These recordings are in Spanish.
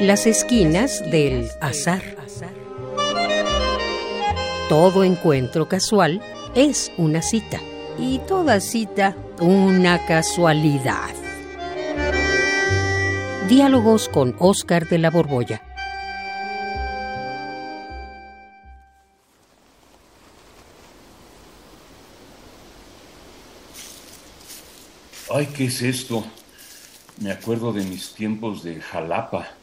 Las esquinas del azar. Todo encuentro casual es una cita y toda cita una casualidad. Diálogos con Oscar de la Borbolla. Ay, ¿qué es esto? Me acuerdo de mis tiempos de Jalapa,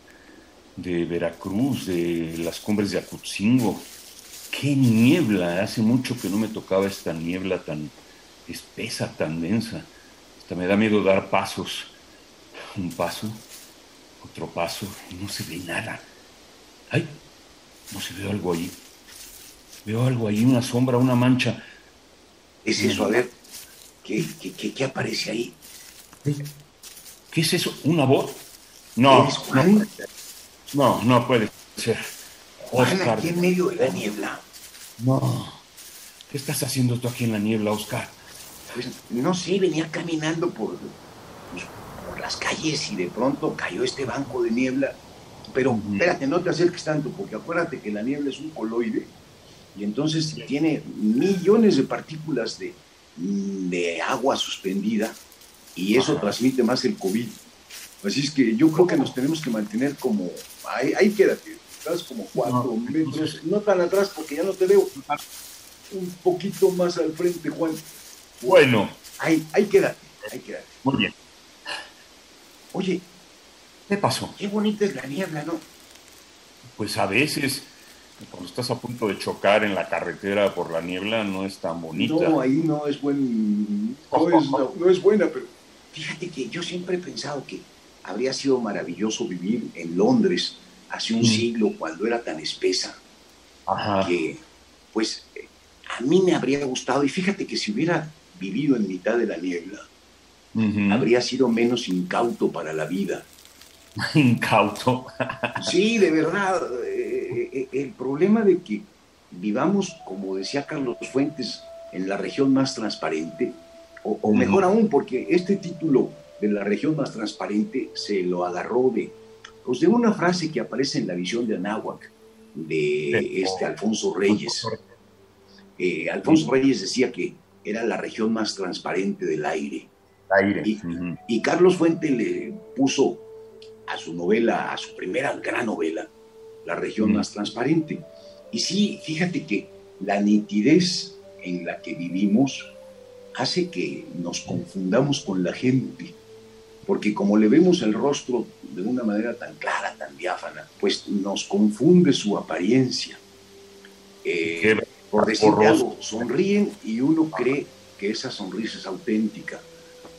de Veracruz, de las cumbres de Acutzingo. ¡Qué niebla! Hace mucho que no me tocaba esta niebla tan espesa, tan densa. Hasta me da miedo dar pasos. Un paso, otro paso, y no se ve nada. ¡Ay! No se ve algo ahí. Veo algo ahí, una sombra, una mancha. ¿Es eso? A ver, ¿qué, qué, qué, aparece ahí? ¿Qué es eso? ¿Una voz? No, no, no, no puede ser. Oscar. aquí en medio de la niebla. No. ¿Qué estás haciendo tú aquí en la niebla, Oscar? Pues no sé, venía caminando por, pues, por las calles y de pronto cayó este banco de niebla. Pero espérate, no te acerques tanto, porque acuérdate que la niebla es un coloide y entonces tiene millones de partículas de, de agua suspendida y eso transmite más el COVID. Así es que yo creo que nos tenemos que mantener como, ahí, ahí quédate, estás como cuatro metros, no tan atrás porque ya no te veo, un poquito más al frente, Juan. Bueno. Ahí, ahí quédate, ahí quédate. Muy bien. Oye. ¿Qué pasó? Qué bonita es la niebla, ¿no? Pues a veces, cuando estás a punto de chocar en la carretera por la niebla, no es tan bonita. No, ahí no es buen, no es, no es buena, pero fíjate que yo siempre he pensado que habría sido maravilloso vivir en Londres hace un siglo cuando era tan espesa que pues a mí me habría gustado y fíjate que si hubiera vivido en mitad de la niebla habría sido menos incauto para la vida. Incauto. sí, de verdad. Eh, eh, el problema de que vivamos, como decía Carlos Fuentes, en la región más transparente, o, mejor aún, porque este título de la región más transparente se lo agarró de, pues de una frase que aparece en la visión de Anáhuac, de este Alfonso Reyes. Eh, Alfonso Reyes decía que era la región más transparente del aire. aire. Y, Carlos Fuente le puso a su novela, a su primera gran novela, La región más transparente. Y sí, fíjate que la nitidez en la que vivimos hace que nos confundamos con la gente porque como le vemos el rostro de una manera tan clara, tan diáfana, pues nos confunde su apariencia. Eh, por decir algo, sonríen y uno cree que esa sonrisa es auténtica.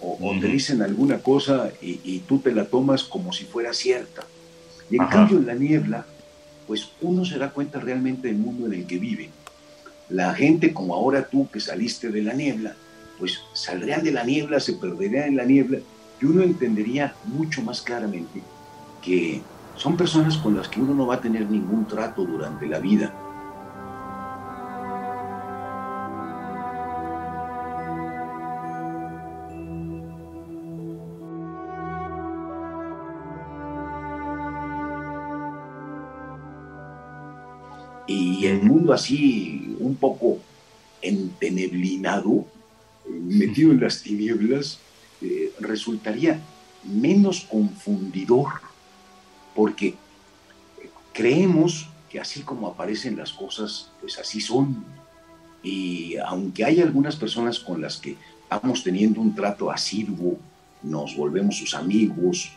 O, te dicen alguna cosa y, tú te la tomas como si fuera cierta. Y en cambio en la niebla, pues uno se da cuenta realmente del mundo en el que vive. La gente como ahora tú que saliste de la niebla, pues saldrían de la niebla, se perderían en la niebla y uno entendería mucho más claramente que son personas con las que uno no va a tener ningún trato durante la vida. Y el mundo así, un poco enteneblinado, metido en las tinieblas, resultaría menos confundidor, porque creemos que así como aparecen las cosas, pues así son. Y aunque hay algunas personas con las que vamos teniendo un trato asiduo, nos volvemos sus amigos,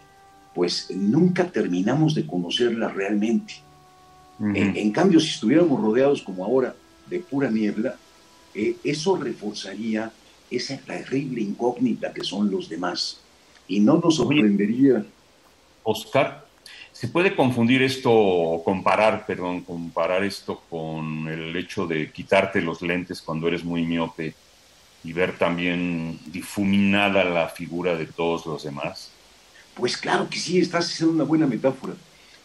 pues nunca terminamos de conocerlas realmente. en, cambio, si estuviéramos rodeados como ahora de pura niebla, eh, eso reforzaría esa terrible incógnita que son los demás. Y no nos sorprendería. Oscar, ¿se puede confundir esto, o comparar, perdón, comparar esto con el hecho de quitarte los lentes cuando eres muy miope y ver también difuminada la figura de todos los demás? Pues claro que sí, estás haciendo una buena metáfora.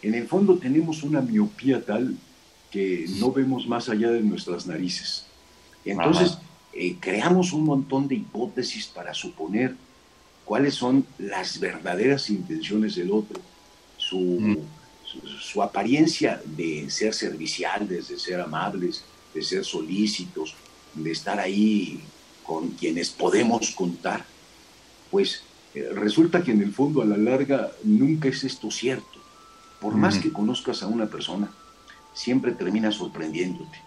En el fondo tenemos una miopía tal que no vemos más allá de nuestras narices. Entonces, eh, creamos un montón de hipótesis para suponer cuáles son las verdaderas intenciones del otro, su, su, apariencia de ser serviciales, de ser amables, de ser solícitos, de estar ahí con quienes podemos contar, pues eh, resulta que en el fondo a la larga nunca es esto cierto. Por más que conozcas a una persona, siempre termina sorprendiéndote.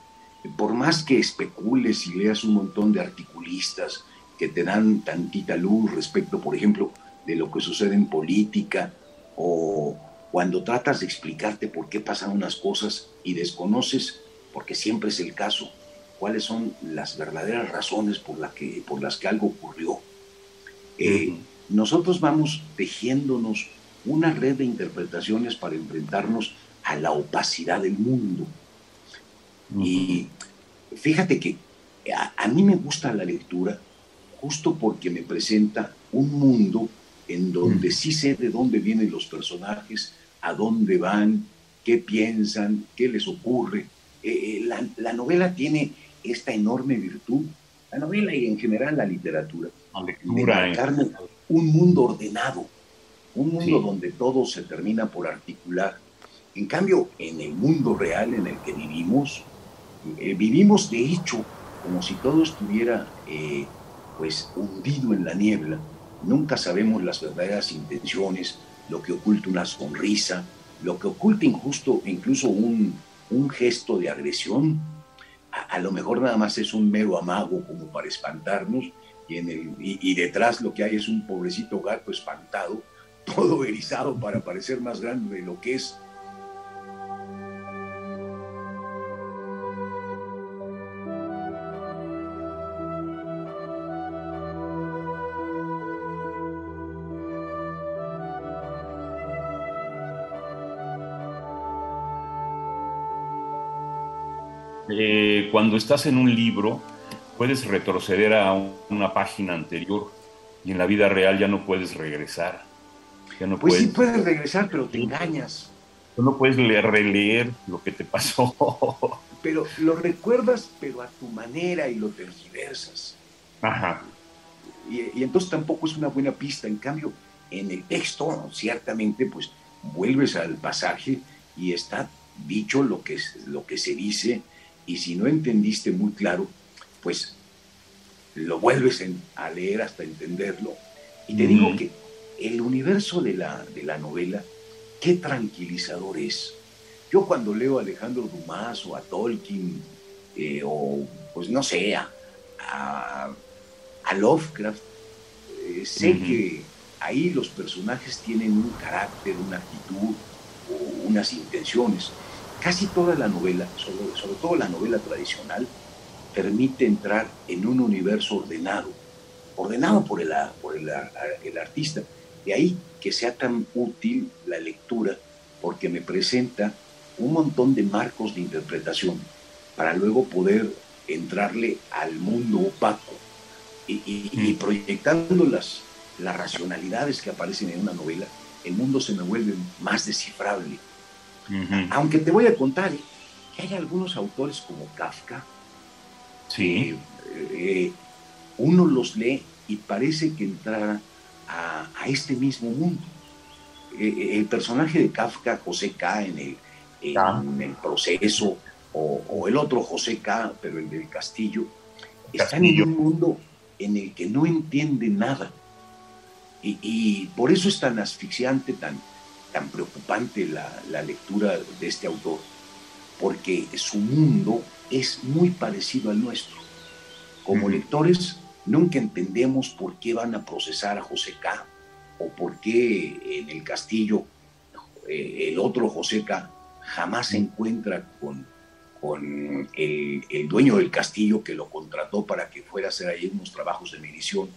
Por más que especules y leas un montón de articulistas que te dan tantita luz respecto, por ejemplo, de lo que sucede en política o cuando tratas de explicarte por qué pasan unas cosas y desconoces, porque siempre es el caso, cuáles son las verdaderas razones por, la que, por las que algo ocurrió. Eh, nosotros vamos tejiéndonos una red de interpretaciones para enfrentarnos a la opacidad del mundo. Y fíjate que a, mí me gusta la lectura justo porque me presenta un mundo en donde sí sé de dónde vienen los personajes, a dónde van, qué piensan, qué les ocurre. Eh, eh, la, novela tiene esta enorme virtud, la novela y en general la literatura, la lectura, de un mundo ordenado, un mundo donde todo se termina por articular. En cambio, en el mundo real en el que vivimos, eh, vivimos de hecho como si todo estuviera pues hundido en la niebla Nunca sabemos las verdaderas intenciones, lo que oculta una sonrisa, lo que oculta injusto, incluso un, gesto de agresión. A, lo mejor nada más es un mero amago como para espantarnos y, y detrás lo que hay es un pobrecito gato espantado, todo erizado para parecer más grande de lo que es Eh, cuando estás en un libro, puedes retroceder a una página anterior y en la vida real ya no puedes regresar. Ya no pues sí puedes regresar, pero te engañas. no puedes leer, releer lo que te pasó. Pero lo recuerdas, pero a tu manera y lo tergiversas. Ajá. Y, y, entonces tampoco es una buena pista. En cambio, en el texto, ciertamente, pues vuelves al pasaje y está dicho lo que, lo que se dice y si no entendiste muy claro, pues lo vuelves a leer hasta entenderlo. Y te digo que el universo de la, de la novela, qué tranquilizador es. Yo cuando leo a Alejandro Dumas o a Tolkien, eh, o pues no sé, a, a, Lovecraft, eh, sé que ahí los personajes tienen un carácter, una actitud o unas intenciones casi toda la novela, sobre, sobre todo la novela tradicional, permite entrar en un universo ordenado, ordenado por el, por el, el, artista. De ahí que sea tan útil la lectura, porque me presenta un montón de marcos de interpretación para luego poder entrarle al mundo opaco y, y, mm. proyectando las, las racionalidades que aparecen en una novela, el mundo se me vuelve más descifrable aunque te voy a contar ¿eh? que hay algunos autores como Kafka, sí. Eh, uno los lee y parece que entrara a, este mismo mundo. Eh, el personaje de Kafka, José K. en el, en, el proceso, o, el otro José K., pero el del castillo, están en un mundo en el que no entiende nada. Y, y, por eso es tan asfixiante, tan, tan preocupante la, lectura de este autor, porque su mundo es muy parecido al nuestro. Como lectores, nunca entendemos por qué van a procesar a José K. o por qué en el castillo eh, el otro José K. jamás se encuentra con, con el, dueño del castillo que lo contrató para que fuera a hacer ahí unos trabajos de medición.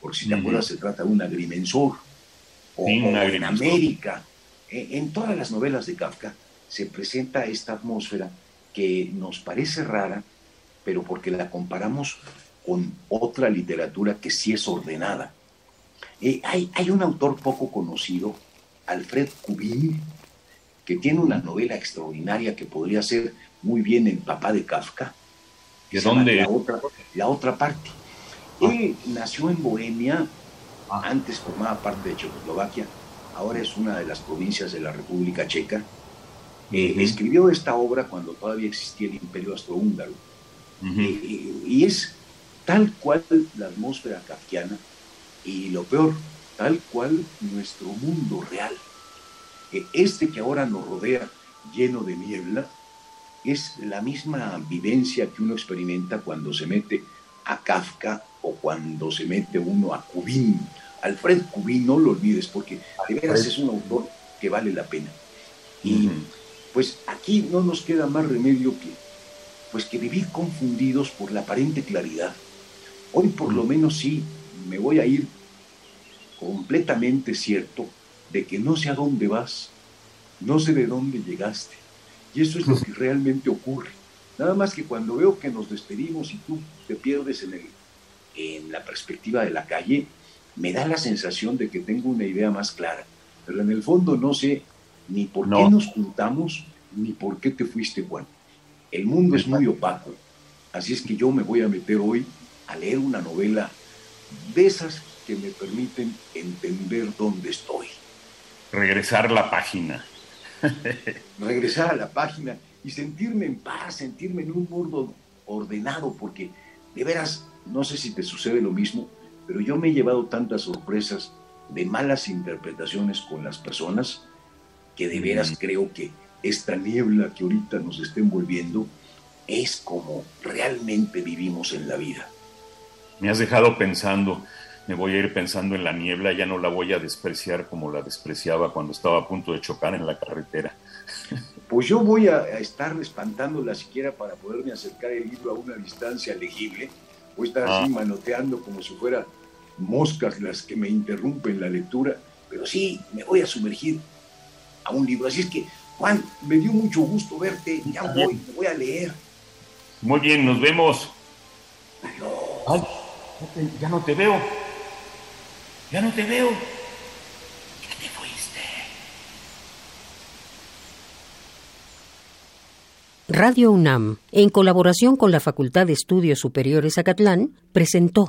Porque si te acuerdas, se trata de un agrimensor. O, en América, en todas las novelas de Kafka se presenta esta atmósfera que nos parece rara, pero porque la comparamos con otra literatura que sí es ordenada. Eh, hay, hay, un autor poco conocido, Alfred Kubin, que tiene una novela extraordinaria que podría ser muy bien el papá de Kafka. ¿De dónde? La otra, la otra parte. Ah. Él nació en Bohemia, ah. antes formaba parte de Checoslovaquia, ahora es una de las provincias de la República Checa, Eh, escribió esta obra cuando todavía existía el imperio astrohúngaro. y es tal cual la atmósfera kafkiana y lo peor, tal cual nuestro mundo real. Este que ahora nos rodea lleno de niebla es la misma vivencia que uno experimenta cuando se mete a Kafka o cuando se mete uno a Kubin. Alfred Kubin, no lo olvides, porque de veras es un autor que vale la pena. Y pues aquí no nos queda más remedio que, pues que vivir confundidos por la aparente claridad. Hoy por lo menos sí me voy a ir completamente cierto de que no sé a dónde vas, no sé de dónde llegaste. Y eso es lo que realmente ocurre. Nada más que cuando veo que nos despedimos y tú te pierdes en, el, en la perspectiva de la calle, me da la sensación de que tengo una idea más clara. Pero en el fondo no sé ni por qué nos juntamos, ni por qué te fuiste, Juan. El mundo es muy opaco. Así es que yo me voy a meter hoy a leer una novela de esas que me permiten entender dónde estoy. Regresar la página. Regresar a la página y sentirme en paz, sentirme en un mundo ordenado, porque de veras, no sé si te sucede lo mismo, pero yo me he llevado tantas sorpresas de malas interpretaciones con las personas que de veras creo que esta niebla que ahorita nos está envolviendo es como realmente vivimos en la vida. Me has dejado pensando, me voy a ir pensando en la niebla, ya no la voy a despreciar como la despreciaba cuando estaba a punto de chocar en la carretera. Pues yo voy a, estar espantándola siquiera para poderme acercar el libro a una distancia legible. Voy a estar así ah. manoteando como si fuera moscas las que me interrumpen la lectura, pero sí, me voy a sumergir a un libro. Así es que, Juan, me dio mucho gusto verte, ya voy, voy a leer. Muy bien, nos vemos. Ay, ya no te veo. Ya no te veo. ¿Qué te fuiste? Radio UNAM, en colaboración con la Facultad de Estudios Superiores Acatlán, presentó